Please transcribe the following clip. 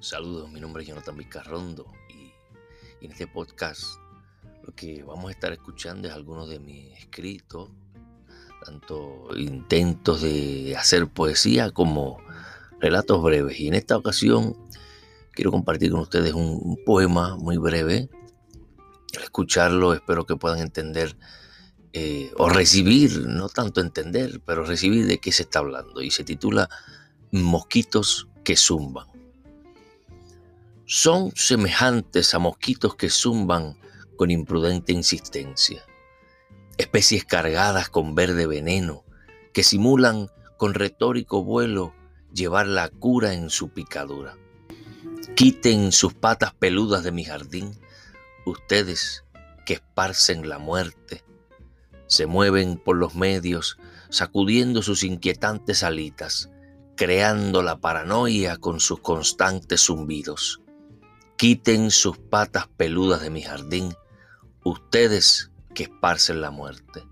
Saludos, mi nombre es Jonathan Vizcarrondo y, y, en este podcast lo que vamos a estar escuchando es algunos de mis escritos, tanto intentos de hacer poesía como relatos breves. Y en esta ocasión quiero compartir con ustedes un, poema muy breve. Al escucharlo espero que puedan entender eh, o recibir, no tanto entender, pero recibir de qué se está hablando. Y se titula Mosquitos que zumban son semejantes a mosquitos que zumban con imprudente insistencia, especies cargadas con verde veneno que simulan con retórico vuelo llevar la cura en su picadura. Quiten sus patas peludas de mi jardín, ustedes que esparcen la muerte, se mueven por los medios sacudiendo sus inquietantes alitas, creando la paranoia con sus constantes zumbidos. Quiten sus patas peludas de mi jardín, ustedes que esparcen la muerte.